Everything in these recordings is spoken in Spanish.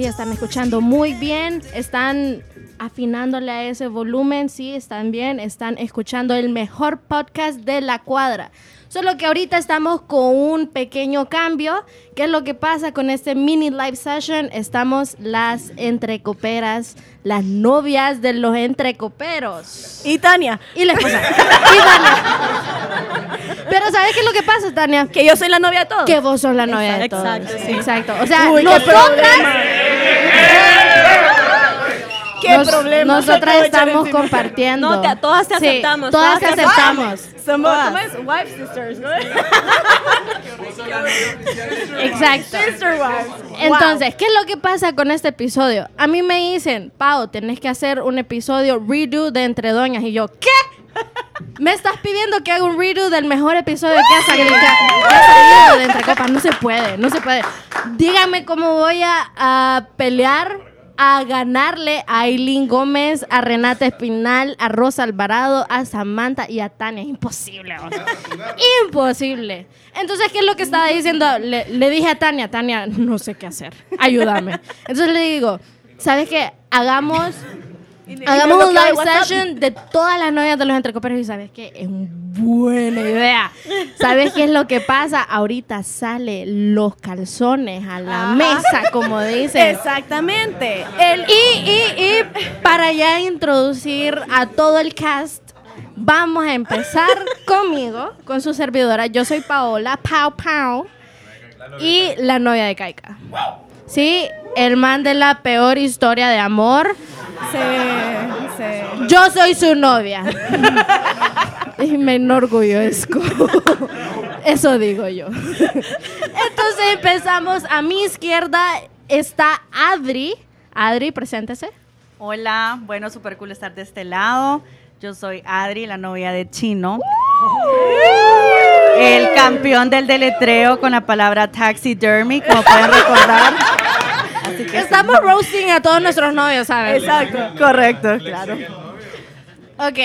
sí, están escuchando muy bien, están afinándole a ese volumen, sí, están bien, están escuchando el mejor podcast de la cuadra. Solo que ahorita estamos con un pequeño cambio. ¿Qué es lo que pasa con este mini live session? Estamos las entrecoperas, las novias de los entrecoperos. Y Tania. Y la esposa. y Tania. Pero ¿sabes qué es lo que pasa, Tania? Que yo soy la novia de todos. Que vos sos la novia de todos. Exacto, sí. Exacto. O sea, Uy, nosotras. ¿Qué nos- problema? nosotras estamos compartiendo. No, te- todas te Sí, aceptamos, Todas todas te aceptamos. Somos. Wife sisters, ¿no? Exacto. Sister wives. Entonces, ¿qué es lo que pasa con este episodio? A mí me dicen, Pau, tenés que hacer un episodio redo de Entre Doñas. Y yo, ¿qué? ¿Me estás pidiendo que haga un redo del mejor episodio que ha salido, que ha salido de Entre Copas? No se puede, no se puede. Díganme cómo voy a, pelear, a ganarle a Aileen Gómez, a Renata Espinal, a Rosa Alvarado, a Samantha y a Tania. Imposible. imposible. Entonces, ¿qué es lo que estaba diciendo? Le, le dije a Tania, Tania, no sé qué hacer. Ayúdame. Entonces le digo, ¿sabes qué? Hagamos Hagamos un live session de todas las novias de los entrecoperos y sabes qué, es una buena idea. ¿Sabes qué es lo que pasa? Ahorita sale los calzones a la Ajá. mesa, como dicen. Exactamente. El, Y, y, y para ya introducir a todo el cast, vamos a empezar conmigo, con su servidora. Yo soy Paola, Pau Pau, y la novia de Kaika. Sí, el man de la peor historia de amor. Sí, sí. Yo soy su novia. y me enorgullezco. Eso digo yo. Entonces empezamos. A mi izquierda está Adri. Adri, preséntese. Hola, bueno, súper cool estar de este lado. Yo soy Adri, la novia de Chino. El campeón del deletreo con la palabra taxidermy, como pueden recordar. Así que Estamos roasting a todos nuestros novios, ¿sabes? Exacto. correcto, claro. Ok.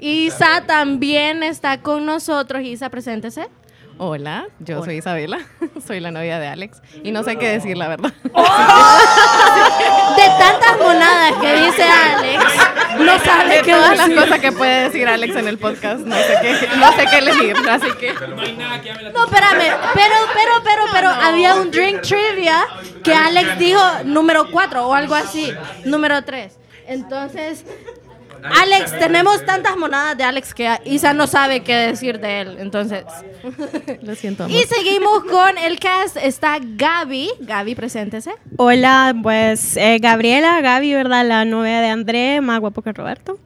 Isa también está con nosotros. Isa, preséntese. Hola, yo soy Isabela, soy la novia de Alex y no sé qué decir la verdad. De tantas monadas que dice Alex, no sabe De qué todas las decir. cosas que puede decir Alex en el podcast, no sé qué, no sé qué elegir, así que No, espérame, pero, pero, pero, pero, había un drink trivia que Alex dijo número 4 o algo así, número 3. Entonces, Alex, tenemos tantas monadas de Alex que Isa no sabe qué decir de él, entonces. lo siento. amor. Y seguimos con el cast, está Gaby. Gaby, preséntese. Hola, pues eh, Gabriela, Gaby, ¿verdad? La novia de André, más guapo que Roberto.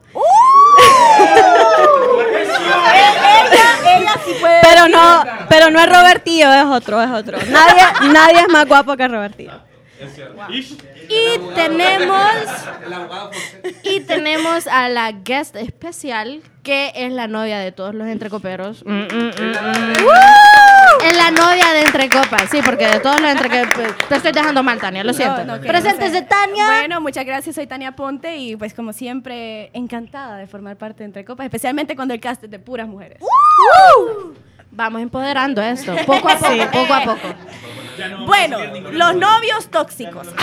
ella, ella sí puede. Pero no, pero no es Robertillo, es otro, es otro. Nadie, nadie es más guapo que Robertillo. Y tenemos y tenemos a la guest especial que es la novia de todos los entrecoperos. Mm, mm, mm. Es la novia de entrecopas, sí, porque de todos los entrecoperos te estoy dejando mal, Tania, lo siento. No, no, Preséntese, no sé. Tania. Bueno, muchas gracias. Soy Tania Ponte y pues como siempre encantada de formar parte de Entre Copas, especialmente cuando el cast es de puras mujeres. Vamos empoderando esto, poco a poco, poco a poco. Bueno, los novios tóxicos.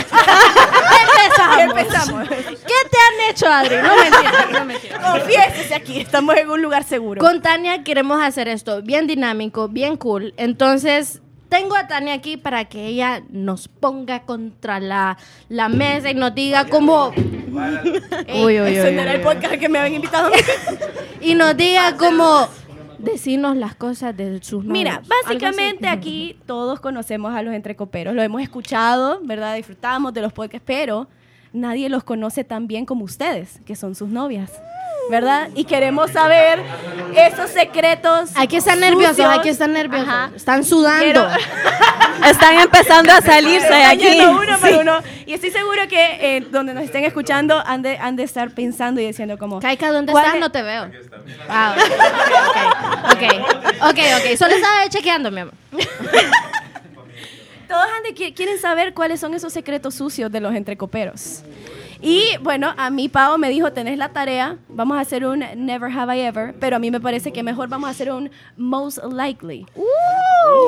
Empezamos. Empezamos. ¿Qué te han hecho, Adri? No mentiras, no mentiras. Confiésese aquí, estamos en un lugar seguro. Con Tania queremos hacer esto bien dinámico, bien cool. Entonces, tengo a Tania aquí para que ella nos ponga contra la, la mesa y nos diga cómo. Uy, uy, uy, uy, el podcast que me habían invitado. Y nos diga cómo decirnos las cosas de sus novios. Mira, básicamente aquí todos conocemos a los entrecoperos, lo hemos escuchado, ¿verdad? Disfrutamos de los podcasts, pero nadie los conoce tan bien como ustedes, que son sus novias, ¿verdad? Y queremos saber esos secretos. Aquí están nerviosos, aquí están nerviosos. Ajá. Están sudando. Quiero- Están empezando a salirse de aquí. uno por uno. Y estoy seguro que eh, donde nos estén escuchando han de, han de estar pensando y diciendo como... Kaika, ¿dónde ¿cuál estás? es- No te veo. Ah, ok, ok, ok, ok. Solo estaba chequeando, mi amor. Todos han de- qui- quieren saber cuáles son esos secretos sucios de los entrecoperos. Y bueno, a mí Pau me dijo, tenés la tarea, vamos a hacer un Never Have I Ever, pero a mí me parece que mejor vamos a hacer un Most Likely.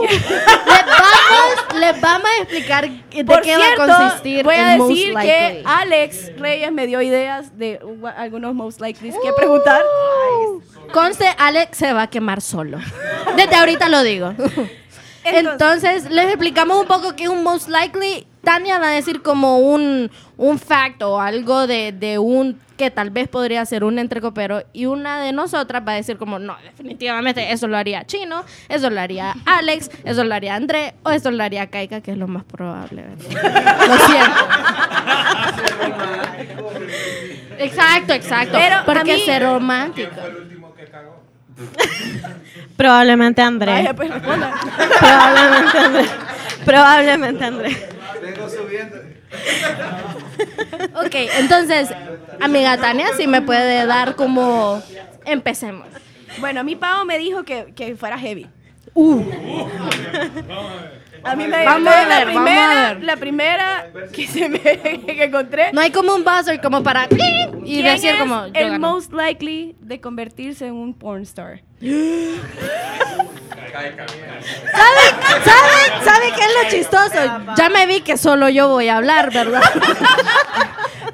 les, vamos, les vamos a explicar de Por qué cierto, va a consistir voy a el decir que Alex Reyes me dio ideas de uh, algunos Most Likely que preguntar. Conste, Alex se va a quemar solo. Desde ahorita lo digo. Entonces, les explicamos un poco qué es un most likely. Tania va a decir como un, un fact o algo de, de un que tal vez podría ser un entrecopero y una de nosotras va a decir como no, definitivamente eso lo haría Chino, eso lo haría Alex, eso lo haría André o eso lo haría Kaika, que es lo más probable. ¿verdad? Lo siento. Exacto, exacto. Pero porque mí- ser romántico. Probablemente André. Vaya, pues responda. Probablemente André. Probablemente André. Ok, entonces, amiga Tania, si me puede dar como... Empecemos. Bueno, mí Pau me dijo que, que fuera heavy. Uh. A mí me Vamos a la ver, vamos a primera, ver. la primera que se me que encontré. No hay como un buzzer como para... Y ¿Quién decir como... yo el gané. most likely de convertirse en un porn star? ¿Sabe, sabe, sabe qué es lo chistoso? Ya me vi que solo yo voy a hablar, ¿verdad?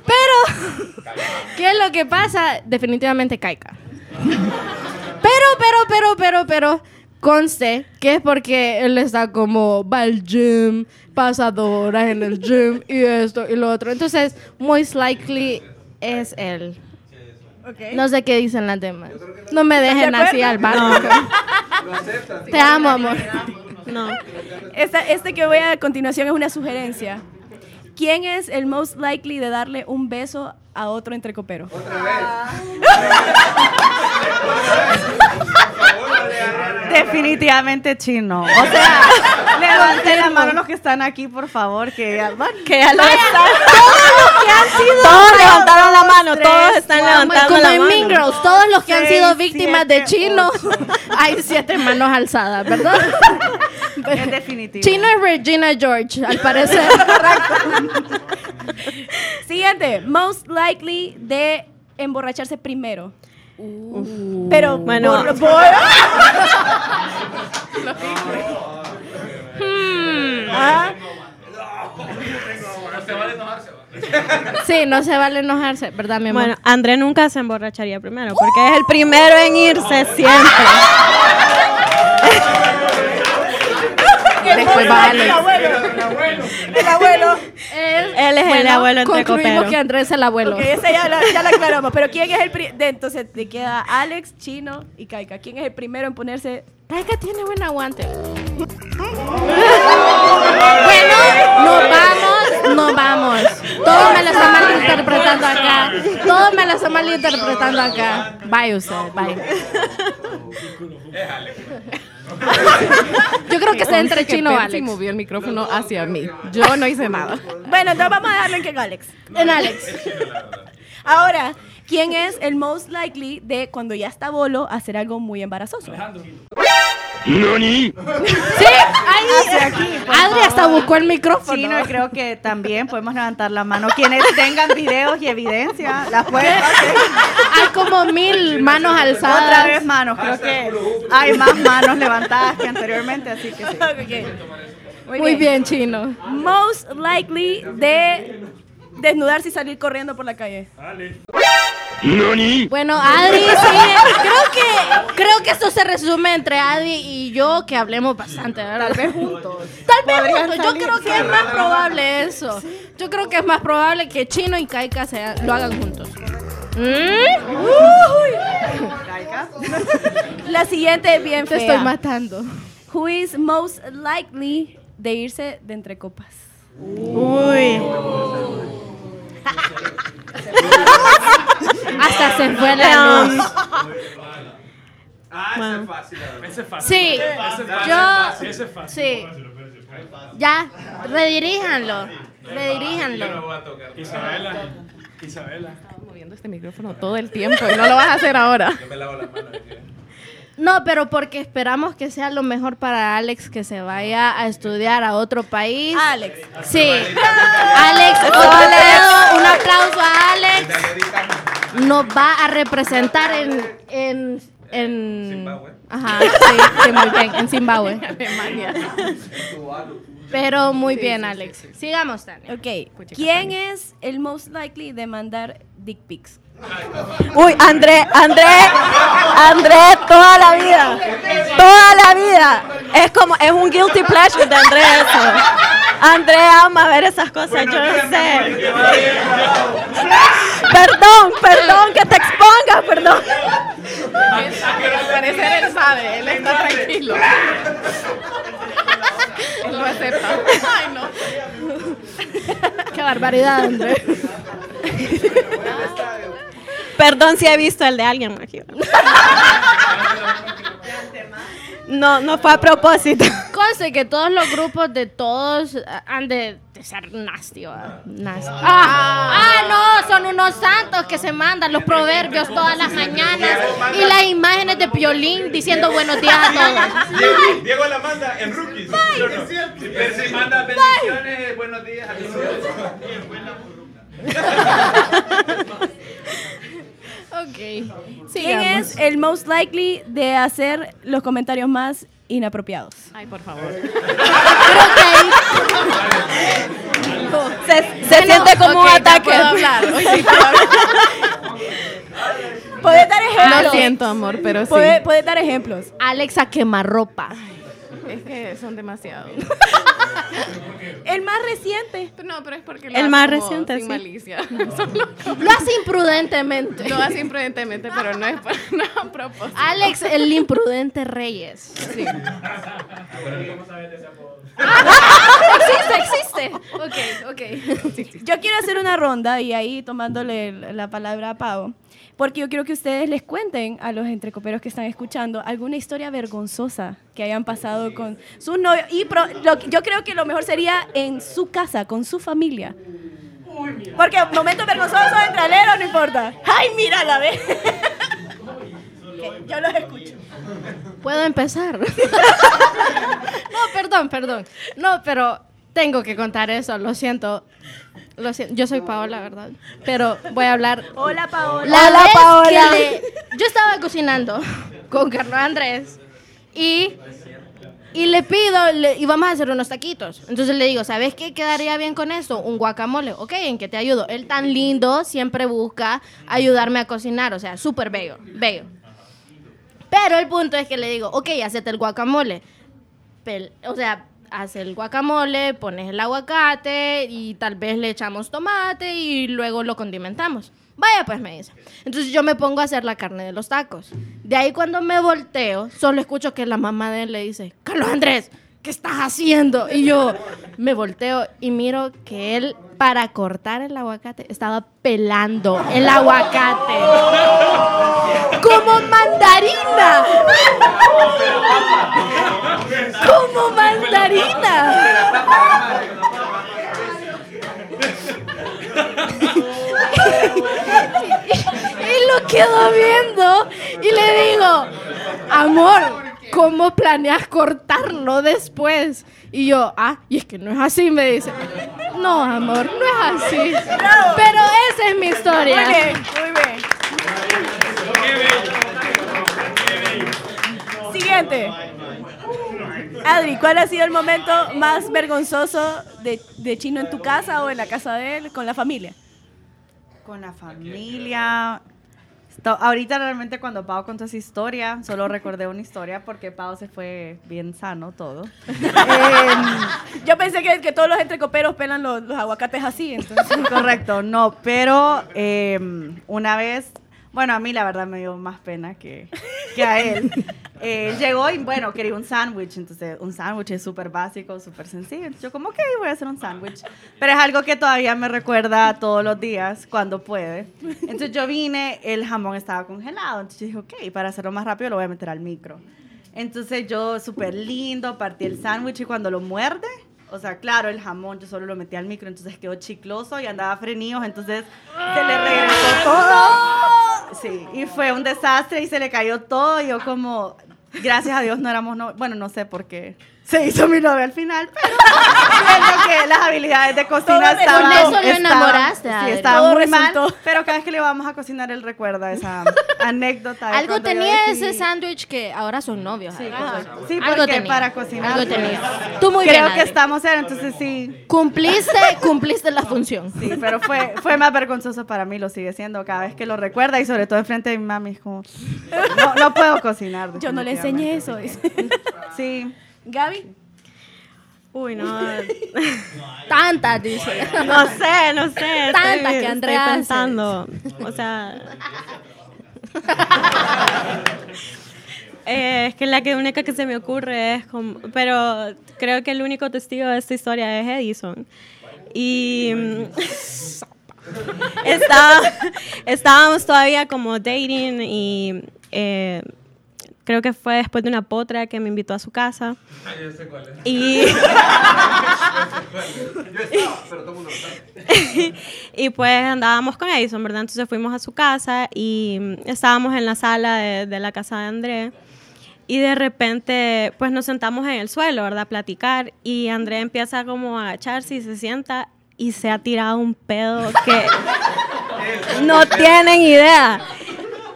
Pero, ¿qué es lo que pasa? Definitivamente Kaika. Pero, pero, pero, pero, pero, conste que es porque él está como, va al gym, pasa dos horas en el gym y esto y lo otro. Entonces, most likely es él. No sé qué dicen las demás. No me dejen así al barco. Te amo, amor. No. Esta, este que voy a a continuación es una sugerencia. ¿Quién es el most likely de darle un beso a otro entrecopero? Definitivamente chino. O sea, levanten la mano los que están aquí, por favor, que ya, que ya lo están. Todos levantaron la mano, todos están levantando Como la en mano. Mean Girls, todos los que han sido víctimas de siete, chino, hay siete manos alzadas, ¿verdad? Es definitivo. Chino es Regina George, al parecer. Siguiente, most likely de emborracharse primero. Pero Bueno. por- por- Ah, Sí, no se vale enojarse, ¿verdad, mi amor? Bueno, André nunca se emborracharía primero, porque es el primero en irse siempre. Después va el Alex. abuelo. El abuelo. Él, es el abuelo entre concluimos que Andrés es el abuelo. Esa ya la, ya la aclaramos. Pero ¿quién es el pri- de Entonces te queda Alex, Chino y Kaika. ¿Quién es el primero en ponerse? Kaika tiene buen aguante. bueno, nos vamos, nos vamos. Todos me lo están malinterpretando acá. Todos me lo están malinterpretando acá. Bye usted, bye. Yo creo que está entre chino Alex. movió el micrófono hacia mí. Yo no hice nada. Bueno, entonces vamos a darle en que Alex. En Alex. Ahora, ¿quién es el most likely de cuando ya está bolo hacer algo muy embarazoso? Sí, ahí. Adri hasta buscó el micrófono. Chino, y creo que también podemos levantar la mano. Quienes tengan videos y evidencia, las pueden hacer. Hay como mil manos alzadas. Otra vez manos. Creo que hay más manos levantadas que anteriormente, así que sí. Muy bien, chino. Most likely de desnudarse y salir corriendo por la calle. Bueno, Adri, sí. Creo que, creo que esto se resume entre Adri y yo, que hablemos bastante, ¿verdad? Tal vez juntos. Tal vez juntos. Yo creo que es más probable eso. Yo creo que es más probable que Chino y Kaika se, lo hagan juntos. ¿Mm? La siguiente es bien Te fea. estoy matando. Who is most likely de irse de entre copas? Uy. Hasta se fue la luz. Ah, ese es fácil. Ese es fácil. Sí, yo. Ese es fácil. Sí. Ya, rediríjanlo. Rediríjanlo. a tocar. Isabela. Isabela. Moviendo este micrófono todo el tiempo y no lo vas a hacer ahora. Yo me lavo las manos. No, pero porque esperamos que sea lo mejor para Alex que se vaya a estudiar a otro país. Alex. Sí. Alex, otro dedo, un aplauso a nos va a representar en... en, en Zimbabue. Ajá, sí, sí, muy bien, en Zimbabue. Alemania. Pero muy Sí, bien, sí, Alex. sí. Sigamos, Tania. Ok. ¿Quién es el most likely de mandar dick pics? Uy, André, André, André, toda la vida, toda la vida. Es como, es un guilty pleasure de André eso. André ama ver esas cosas, yo no sé. Perdón, perdón, que te expongas, perdón. Al parecer él sabe, él está tranquilo. él lo acepta. Ay, no. Qué barbaridad, André. Perdón si he visto el de alguien aquí. No, no fue a propósito. Conste que todos los grupos de todos eh, han de, de ser nasty. Nasty. Ah, ah, no, son unos santos que se mandan los proverbios todas las mañanas y las imágenes de Piolín diciendo buenos días a todos. Diego, Diego la manda en rookies. ¿sí o no? Si si manda bendiciones, buenos días a Ok. ¿Quién sigamos. es el most likely de hacer los comentarios más inapropiados? Ay, por favor. Creo que ahí- Se, se Bueno, siente como un ataque. puedo hablar. Hoy sí puedo hablar. Puedes dar ejemplos. Lo siento, amor, pero sí. Puedes, puedes dar ejemplos. Alexa quemarropa. Es que son demasiados. El más reciente. No, pero es porque lo El hace más como reciente, sin sí. malicia. Lo hace imprudentemente. lo hace imprudentemente, pero no es para, no a propósito. Alex, el imprudente Reyes. Sí. existe, existe. Ok, ok. Yo quiero hacer una ronda y ahí tomándole la palabra a Pau. Porque yo quiero que ustedes les cuenten a los entrecoperos que están escuchando alguna historia vergonzosa que hayan pasado con sus novios. Y pro- lo- yo creo que lo mejor sería en su casa, con su familia. Porque momentos vergonzosos entre aleros no importa. ¡Ay, mira la vez! Yo los escucho. ¿Puedo empezar? no, perdón, perdón. No, pero tengo que contar eso, lo siento. Lo siento. Yo soy Paola, ¿verdad? Pero voy a hablar. Hola, Paola. La Hola, vez Paola. que le- yo estaba cocinando con Carlos Andrés y, y le pido, le, y vamos a hacer unos taquitos. Entonces le digo, ¿sabes qué quedaría bien con esto? Un guacamole. Ok, ¿en qué te ayudo? Él tan lindo siempre busca ayudarme a cocinar, o sea, súper bello, bello. Pero el punto es que le digo, ok, hacete el guacamole. Pel- o sea, hace el guacamole, pones el aguacate y tal vez le echamos tomate y luego lo condimentamos. Vaya, pues me dice. Entonces yo me pongo a hacer la carne de los tacos. De ahí cuando me volteo, solo escucho que la mamá de él le dice, Carlos Andrés, ¿qué estás haciendo? Y yo me volteo y miro que él, para cortar el aguacate, estaba pelando el aguacate. Como mandarina. Como mandarina. Y lo quedo viendo y le digo, amor, ¿cómo planeas cortarlo después? Y yo, ah, y es que no es así, me dice. No, amor, no es así. Pero esa es mi historia. Muy bien, muy bien. Siguiente. Adri, ¿cuál ha sido el momento más vergonzoso de, de Chino en tu casa o en la casa de él con la familia? Con la familia. Ahorita realmente cuando Pau contó esa historia, solo recordé una historia porque Pau se fue bien sano todo. Em, yo pensé que, que todos los entrecoperos pelan los, los aguacates así, entonces. Correcto, no, pero eh, una vez, bueno, a mí la verdad me dio más pena que, que a él. Eh, llegó y bueno, quería un sándwich, entonces un sándwich es súper básico, súper sencillo. Entonces, yo como, ok, voy a hacer un sándwich. Pero es algo que todavía me recuerda todos los días cuando puede. Entonces yo vine, el jamón estaba congelado, entonces yo dije, ok, para hacerlo más rápido lo voy a meter al micro. Entonces yo súper lindo, partí el sándwich y cuando lo muerde, o sea, claro, el jamón yo solo lo metí al micro, entonces quedó chicloso y andaba frenillos, entonces se le regresó todo. Sí, y fue un desastre y se le cayó todo. Y yo como, gracias a Dios no éramos, no, bueno, no sé por qué se hizo mi novia al final, pero viendo que las habilidades de cocina estaban... Con eso lo estaban- enamoraste, Sí, Todo muy mal, resultó. pero cada vez que le vamos a cocinar, él recuerda esa anécdota. de Algo tenía ese sándwich que ahora son novios. Sí, correcto. Sí, Algo porque tenía. para cocinar, Algo pues, tenía. Tú muy Creo bien, que Adri. estamos en, entonces sí, Cumpliste, cumpliste la función. Sí, pero fue, fue más vergonzoso para mí, lo sigue siendo cada vez que lo recuerda y sobre todo enfrente de mi mami. Es como, no, no puedo cocinar. Yo no le enseñé eso. Sí. Gaby, Uy, no. Tantas, dice. No sé, no sé. Tantas que Andrea estoy pensando. O sea. Eh, es que la que única que se me ocurre es como. Pero creo que el único testigo de esta historia es Edison. Y. estaba- estábamos todavía como dating y. eh, creo que fue después de una potra que me invitó a su casa. Y. y pues andábamos con Edison, ¿verdad? Entonces fuimos a su casa y estábamos en la sala de, de la casa de André. Y de repente, pues nos sentamos en el suelo, ¿verdad? A platicar. Y André empieza como a agacharse y se sienta y se ha tirado un pedo que no tienen idea.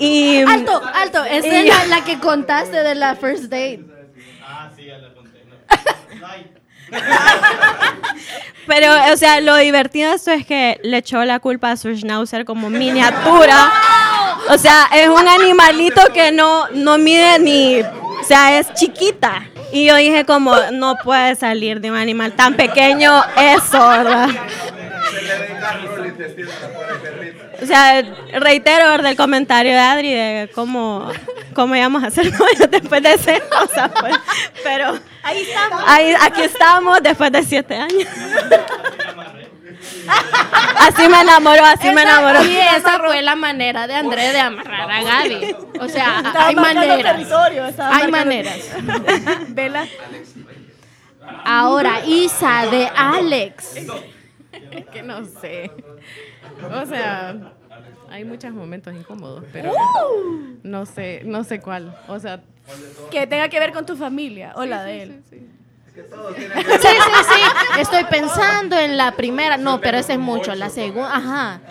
Y, Alto, alto. Esa es la, la que contaste de la first date. Pero, o sea, lo divertido de esto es que le echó la culpa a su schnauzer como miniatura. O sea, es un animalito que no, no mide ni... O sea, es chiquita. Y yo dije como, no puede salir de un animal tan pequeño eso, ¿verdad? O sea, reitero ¿verdad? el comentario de Adri de cómo, cómo íbamos a hacer novios después de esa cosa, pues. Pero ahí estamos. aquí estamos después de siete años. Así me enamoró, así me enamoró. Y esa fue la manera de André de amarrar a Gaby. O sea, estaba hay maneras. Hay maneras. Vela. Ahora, Isa de Alex. Es que no sé. O sea, hay muchos momentos incómodos, pero no sé, no sé cuál. O sea, Que tenga que ver con tu familia o la de él. Sí, sí, sí. Estoy pensando en la primera. No, pero ese es mucho. La segunda, ajá.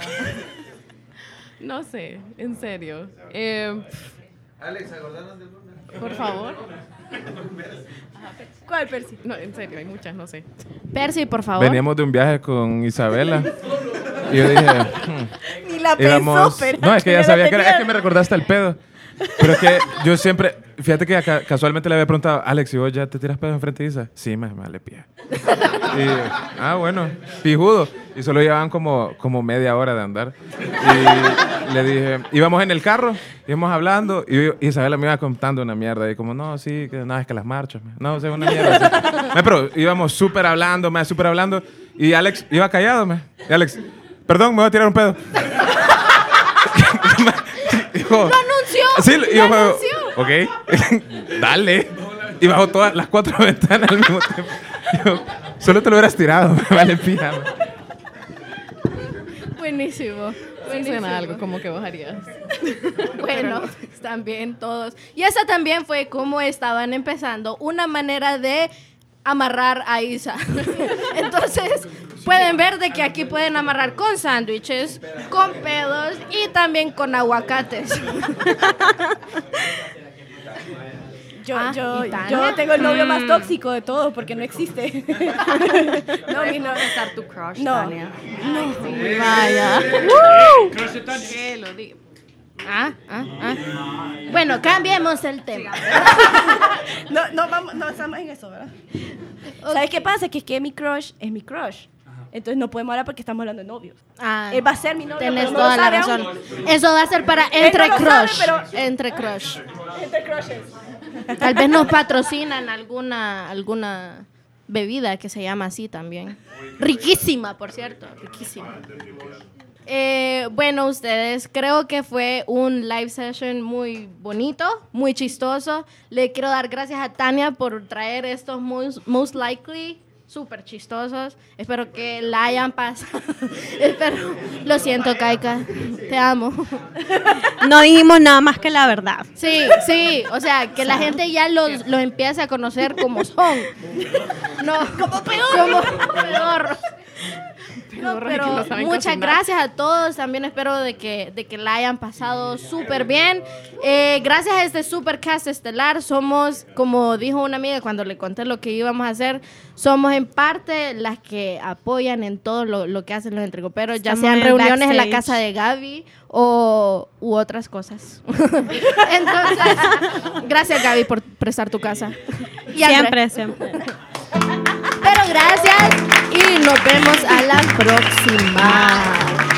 no sé, en serio. Eh, Alex, acordanos del nombre. por favor. ¿Cuál, Percy? No, en serio, hay muchas, no sé. Percy, por favor. Veníamos de un viaje con Isabela. Y yo dije, hmm, Ni la íbamos- pensó, pero No, es que ya sabía que era, es que me recordaste el pedo. Pero es que yo siempre, fíjate que acá- casualmente le había preguntado, Alex, ¿y vos ya te tiras pedo enfrente de Isa? Sí, me vale pie. Y, ah, bueno, pijudo. Y solo llevaban como, como media hora de andar. Y le dije, íbamos en el carro, íbamos hablando, y Isabela me iba contando una mierda. Y como, no, sí, que nada, es que las marchas. me- No, o sea, una mierda. así. Pero íbamos súper hablando, me súper hablando. Y Alex iba callado, me. Y Alex, perdón, me voy a tirar un pedo. Dijo, ¡Lo anunció! Sí, ¡Lo anunció! Ok, dale. Y bajo todas las cuatro ventanas al mismo tiempo. Yo, solo te lo hubieras tirado, me vale pija. Buenísimo. Sí Buenísimo. suena algo como que vos harías. Bueno, también todos. Y esa también fue como estaban empezando, una manera de amarrar a Isa. Entonces, pueden ver de que aquí pueden amarrar con sándwiches, con pedos y también con aguacates. Yo, Ah, yo, ¿y Tania? yo tengo el novio Mm. más tóxico de todos porque no existe. no, mi novio. estar tu crush, No. Tania. Vaya. Que lo diga. Ah, ah, ah. Bueno, cambiemos el tema. No, no, vamos, no estamos en eso, ¿verdad? ¿Sabes qué pasa? Que es que mi crush es mi crush. Entonces no podemos hablar porque estamos hablando de novios. Ah, Él va a ser mi novio. Tenés no toda lo la razón. aún. Eso va a ser para entre no lo sabe, crush. pero- Entre crush. Crushes. Tal vez nos patrocinan alguna, alguna bebida que se llama así también. Riquísima, por cierto, riquísima. Eh, bueno, ustedes, creo que fue un live session muy bonito, muy chistoso. Le quiero dar gracias a Tania por traer estos most, most likely súper chistosos. Espero que la hayan pasado. Espero. Lo siento, Kaika. Te amo. No dijimos nada más que la verdad. Sí, sí. O sea, que la gente ya los, los empiece a conocer como son. No, como peor. Como peor. Que pero no saben muchas cocinar. gracias a todos. También espero de que, de que la hayan pasado súper bien. Eh, gracias a este supercast estelar, somos, como dijo una amiga cuando le conté lo que íbamos a hacer, somos en parte las que apoyan en todo lo, lo que hacen los entrecoperos, ya sean en reuniones en la backstage. casa de Gaby o u otras cosas. Entonces, gracias Gaby por prestar tu casa. Y. Siempre, siempre. Gracias y nos vemos a la próxima.